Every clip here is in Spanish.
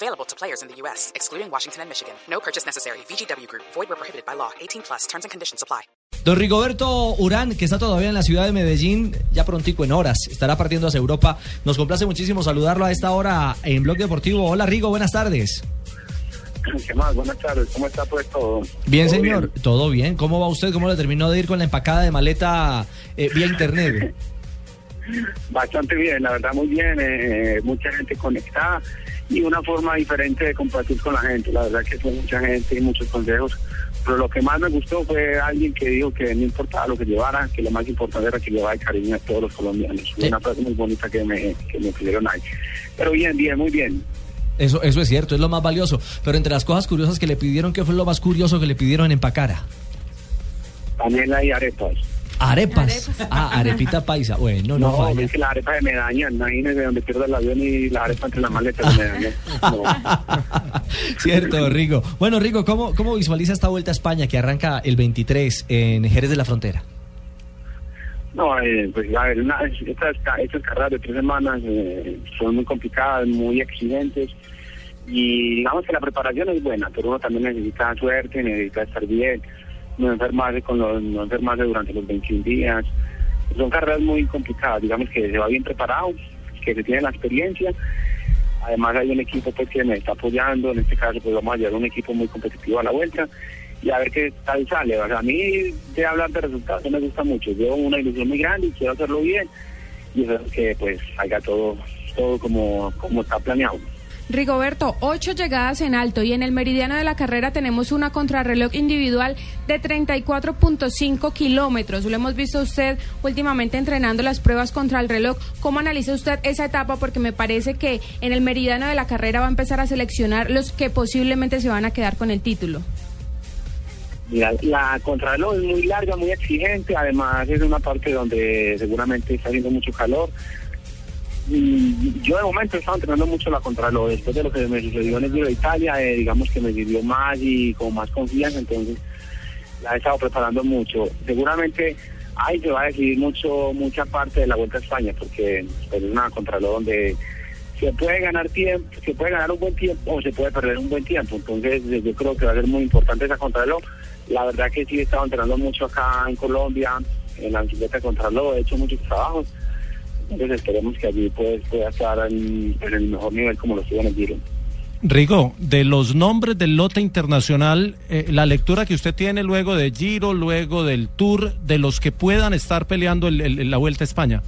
Available to players in the U.S., excluding Washington and Michigan. No purchase necessary. VGW Group. Void where prohibited by law. 18 plus. Terms and conditions apply. Don Rigoberto Urán, que está todavía en la ciudad de Medellín, ya prontico en horas, estará partiendo hacia Europa. Nos complace muchísimo saludarlo a esta hora en Blog Deportivo. Hola Rigo, buenas tardes. ¿Qué más? Buenas tardes. ¿Cómo está pues todo? Bien, ¿Todo señor. Todo bien. ¿Cómo va usted? ¿Cómo le terminó de ir con la empacada de maleta eh, vía internet? Bastante bien, la verdad muy bien. eh, mucha gente conectada y una forma diferente de compartir con la gente. La verdad que fue mucha gente y muchos consejos. Pero lo que más me gustó fue alguien que dijo que no importaba lo que llevara, que lo más importante era que llevara el cariño a todos los colombianos. Sí. una frase muy bonita que me, que me pidieron ahí. Pero bien, bien, muy bien. Eso, eso es cierto, es lo más valioso. Pero entre las cosas curiosas que le pidieron, ¿qué fue lo más curioso que le pidieron en empacara? Panela y arepas. Arepas. Ah, arepita paisa. Bueno, no, No, falla. es que la arepa de me dañan. Imagínese donde pierdo el avión y la arepa entre las maletas me dañan. No. Cierto, Rigo. Bueno, Rigo, ¿cómo, ¿cómo visualiza esta vuelta a España que arranca el 23 en Jerez de la Frontera? No, eh, pues a ver, una- estas, estas carreras de tres semanas eh, son muy complicadas, muy exigentes y digamos que la preparación es buena, pero uno también necesita suerte, necesita estar bien, no enfermarse, con los, no enfermarse durante los 21 días. Son carreras muy complicadas, digamos que se va bien preparado, que se tiene la experiencia. Además hay un equipo pues, que me está apoyando, en este caso pues vamos a llevar un equipo muy competitivo a la vuelta y a ver qué tal sale. O sea, a mí de hablar de resultados me gusta mucho. Llevo una ilusión muy grande y quiero hacerlo bien y eso es que pues salga todo, todo como, como está planeado. Rigoberto, ocho llegadas en alto y en el meridiano de la carrera tenemos una contrarreloj individual de 34.5 kilómetros. Lo hemos visto usted últimamente entrenando las pruebas contra el reloj. ¿Cómo analiza usted esa etapa? Porque me parece que en el meridiano de la carrera va a empezar a seleccionar los que posiblemente se van a quedar con el título. La contrarreloj es muy larga, muy exigente, además es una parte donde seguramente está haciendo mucho calor. Y yo de momento he estado entrenando mucho la contrarreloj, después de lo que me sucedió en el Giro de Italia, eh, digamos que me sirvió más y con más confianza, entonces la he estado preparando mucho. Seguramente ahí se va a decidir mucho mucha parte de la Vuelta a España, porque pues, es una contrarreloj donde se puede ganar tiempo, se puede ganar un buen tiempo o se puede perder un buen tiempo. Entonces yo creo que va a ser muy importante esa contrarreloj. La verdad que sí he estado entrenando mucho acá en Colombia, en la bicicleta contrarreloj, he hecho muchos trabajos. Entonces esperemos que allí pues, pueda estar en, en el mejor nivel como lo estuvo en el Giro. Rigo, de los nombres del lote internacional, eh, la lectura que usted tiene luego de Giro, luego del Tour, de los que puedan estar peleando el- el- la Vuelta a España.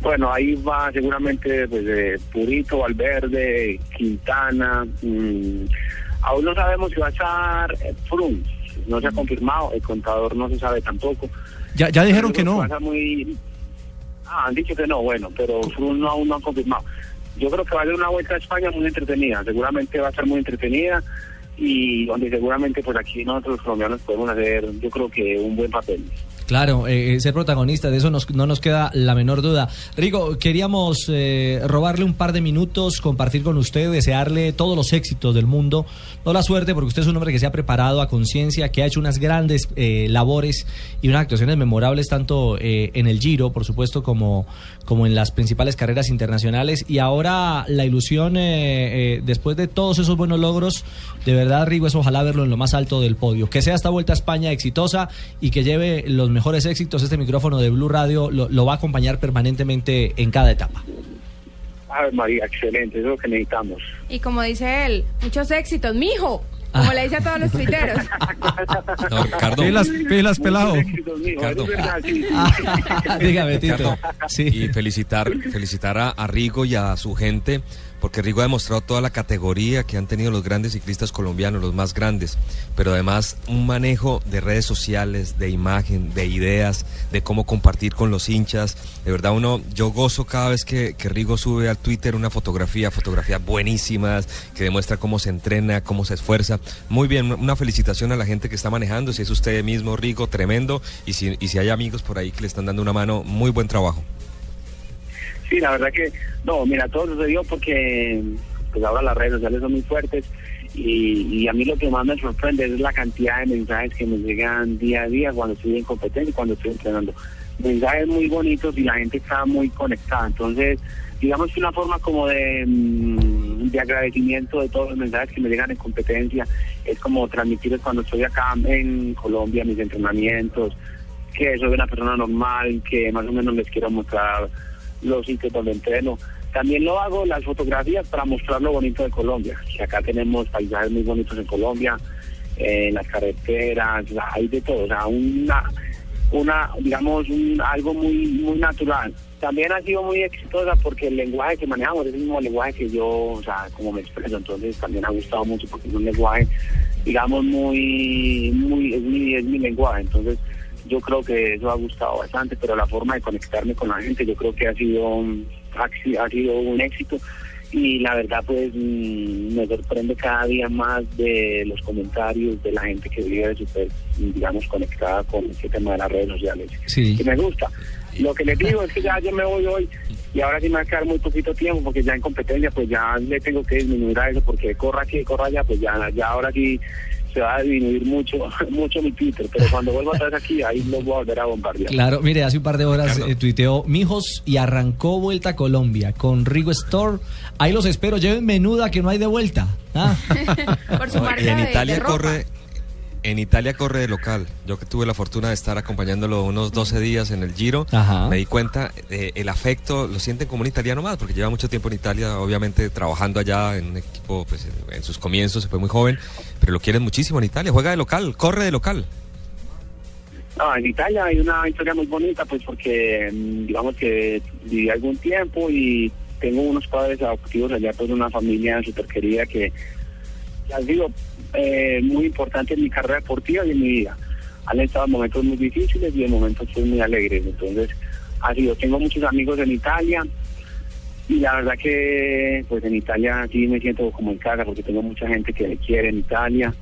Bueno, ahí va seguramente pues, de Purito, Valverde, Quintana. mm, aún no sabemos si va a estar eh. No se ha confirmado, el contador no se sabe tampoco. Ya, ya dijeron que no. va a ser muy... Ah, han dicho que no, bueno, pero Froome no, aún no han confirmado. Yo creo que va a ser una vuelta a España muy entretenida, seguramente va a ser muy entretenida y donde seguramente pues aquí nosotros los colombianos podemos hacer, yo creo que un buen papel. Claro, eh, eh, ser protagonista, de eso nos- no nos queda la menor duda. Rigo, queríamos eh, robarle un par de minutos, compartir con usted, desearle todos los éxitos del mundo, no la suerte, porque usted es un hombre que se ha preparado a conciencia, que ha hecho unas grandes eh, labores y unas actuaciones memorables tanto eh, en el Giro, por supuesto, como, como en las principales carreras internacionales. Y ahora la ilusión, después de todos esos buenos logros, de verdad, Rigo, es ojalá verlo en lo más alto del podio. Que sea esta vuelta a España exitosa y que lleve los mejores éxitos. Este micrófono de Blue Radio lo, lo va a acompañar permanentemente en cada etapa. A ver, María, excelente, eso es lo que necesitamos. Y como dice él, muchos éxitos, mijo. Como le dice a todos los tuiteros. No, Ricardo. Pilas, pilas, pelado. Éxitos, Ricardo. Dígame, Tito. Ricardo, Sí. Y felicitar, felicitar a, a Rigo y a su gente porque Rigo ha demostrado toda la categoría que han tenido los grandes ciclistas colombianos, los más grandes, pero además un manejo de redes sociales, de imagen, de ideas, de cómo compartir con los hinchas. De verdad, uno, yo gozo cada vez que, Rigo sube al Twitter una fotografía, fotografías buenísimas, que demuestra cómo se entrena, cómo se esfuerza. Muy bien, una felicitación a la gente que está manejando, si es usted mismo, Rigo, tremendo, y si, y si hay amigos por ahí que le están dando una mano, muy buen trabajo. Sí, la verdad que, no, mira, todo sucedió porque pues ahora las redes sociales son muy fuertes y, a mí lo que más me sorprende es la cantidad de mensajes que me llegan día a día cuando estoy en competencia y cuando estoy entrenando. Mensajes muy bonitos y la gente está muy conectada. Entonces, digamos que una forma como de, mm, de agradecimiento de todos los mensajes que me llegan en competencia es como transmitirles cuando estoy acá en Colombia mis entrenamientos, que soy una persona normal, que más o menos les quiero mostrar los sitios donde entreno. También lo hago las fotografías para mostrar lo bonito de Colombia. Acá tenemos paisajes muy bonitos en Colombia, las carreteras, hay de todo. O sea, una, una digamos, un, algo muy, muy natural. También ha sido muy exitosa porque el lenguaje que manejamos es el mismo lenguaje que yo, o sea, como me expreso. Entonces también ha gustado mucho porque es un lenguaje, digamos, muy, muy, es mi, es mi lenguaje. Entonces yo creo que eso ha gustado bastante, pero la forma de conectarme con la gente yo creo que ha sido ha, sido un éxito. Y la verdad pues mm, me sorprende cada día más de los comentarios de la gente que vive súper digamos conectada con este tema de las redes sociales. Sí. que me gusta. Lo que les digo es que ya yo me voy hoy y ahora sí me va a quedar muy poquito tiempo porque ya en competencia pues ya le tengo que disminuir a eso porque corra aquí corra allá pues ya ya ahora sí se va a disminuir mucho, mucho mi Twitter, pero cuando vuelva a estar aquí, ahí lo voy a volver a bombardear. Claro, mire, hace un par de horas eh, tuiteó Mijos y arrancó vuelta a Colombia con Rigo Store. Ahí los espero, lleven menuda que no hay de vuelta. Ah. Por su marca y en de- de Italia ropa. corre en Italia corre de local. Yo que tuve la fortuna de estar acompañándolo unos 12 días en el Giro, Ajá. me di cuenta eh, el afecto lo sienten como un italiano más, porque lleva mucho tiempo en Italia, obviamente trabajando allá en un equipo, pues en, en sus comienzos, se fue muy joven, pero lo quieren muchísimo en Italia, juega de local, corre de local. No, en Italia hay una historia muy bonita, pues porque mm, digamos que viví algún tiempo y tengo unos padres adoptivos allá, pues una familia súper querida que ha sido eh, muy importante en mi carrera deportiva y en mi vida. Han estado en momentos muy difíciles y en momentos pues, muy alegres. Entonces, ha sido, tengo muchos amigos en Italia y la verdad que pues en Italia sí me siento como en casa porque tengo mucha gente que me quiere en Italia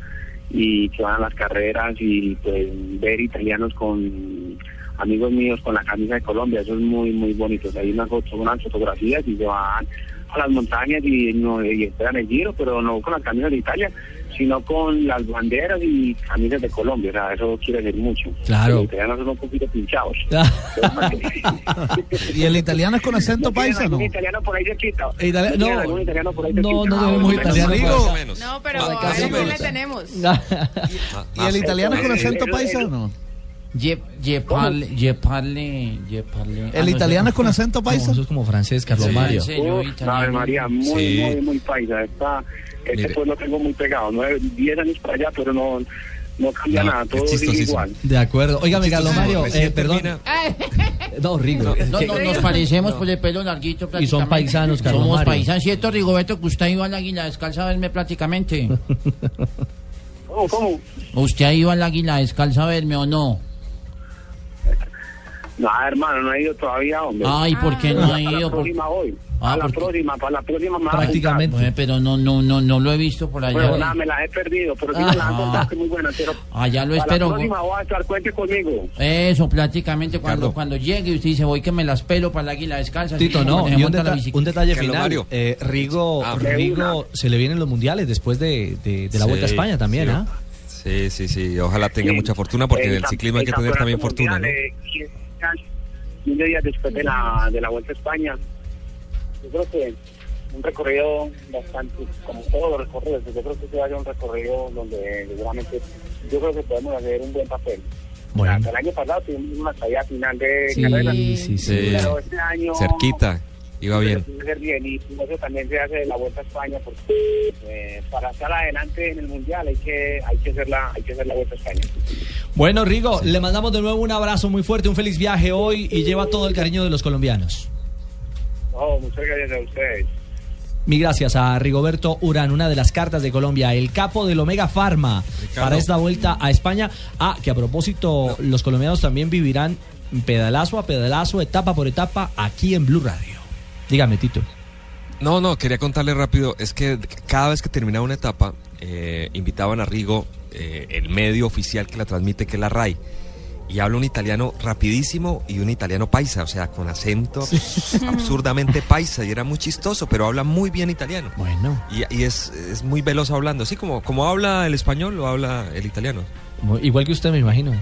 y que van a las carreras y pues ver italianos con amigos míos con la camisa de Colombia, eso es muy muy bonito. Hay unas, unas fotografías y se van a las montañas y, no, y esperan el giro, pero no con las camisas de Italia, sino con las banderas y camisas de Colombia. O sea, eso quiere decir mucho. Claro. Los italianos son un poquito pinchados. ¿Y el italiano es con acento ¿No tienen paisa, no? italiano por ahí cerquita? Itali- ¿No italiano por ahí no, no Ah, tenemos bueno, italiano. o. No, pero a más o él no le tenemos. ¿Y el italiano es con acento paisa o no? Je, je parle, parle. Ah, ¿El no, italiano es con acento No, paisa? eso es como francés, Carlos Sí, Mario. Señor Uf, María, muy, Sí. muy, muy paisa. Esta, este Mire. pues lo tengo muy pegado. Nueve, diez años para allá, pero no, no cambia No, nada. es Todo sigue chistosísimo. igual. De acuerdo. Óigame, Carlos Mario, eh, perdón. No, Rigo. No, ¿qué- no, nos parecemos por el pelo larguito Y son paisanos, Carlos Somos Mario. paisanos, ¿cierto, Rigoberto? Que usted iba al águila descalza a verme prácticamente. ¿Cómo, cómo? ¿Usted ha ido al águila descalza a verme o no? No, hermano, no he ido todavía, hombre. Ay, ¿por qué no ha Para la ido? Por- próxima voy. Ah, a la porque- próxima, para la próxima me a Prácticamente. Bueno, pero no, no, no, no lo he visto por allá. Bueno, nada, me la he perdido, pero sí me la han Ah. contado que muy buena. Pero Allá lo para espero. la próxima voy a estar, cuente conmigo. Eso, prácticamente cuando, cuando llegue y usted dice, voy que me las pelo para el águila descalza. Tito, no, y un, la deta- un detalle final. Eh, Rigo, Ah, Rigo se le vienen los mundiales después de, de- de la Vuelta a Sí, España también, sí. ¿ah? Sí, sí, sí, ojalá tenga Sí. mucha fortuna porque en el cam- ciclismo hay que tener también fortuna, ¿no? Mundial, eh, 15 días después de la, de la Vuelta a España. Yo creo que un recorrido bastante, como todos los recorridos, yo creo que se vaya un recorrido donde seguramente yo creo que podemos hacer un buen papel. Bueno. Hasta el año pasado tuvimos una caída final de Sí, carrera, sí, sí. Sí. pero este año Cerquita, iba bien. bien y eso también se hace de la Vuelta a España porque eh, para estar adelante en el mundial hay que hay que hacer la hay que hacer la Vuelta a España. Bueno, Rigo, le mandamos de nuevo un abrazo muy fuerte, un feliz viaje hoy y lleva todo el cariño de los colombianos. No, muchas gracias a ustedes. Mi gracias a Rigoberto Urán, una de las cartas de Colombia, el capo del Omega Pharma para esta vuelta a España. Ah, que a propósito, los colombianos también vivirán pedalazo a pedalazo, etapa por etapa, aquí en Blue Radio. Dígame, Tito. No, no, quería contarle rápido, es que cada vez que terminaba una etapa, eh, invitaban a Rigo, eh, el medio oficial que la transmite, que es la RAI, y habla un italiano rapidísimo y un italiano paisa, o sea, con acento absurdamente paisa, y era muy chistoso, pero habla muy bien italiano. Bueno. Y, y es, es muy veloz hablando, así como, como habla el español, lo habla el italiano. Igual que usted, me imagino.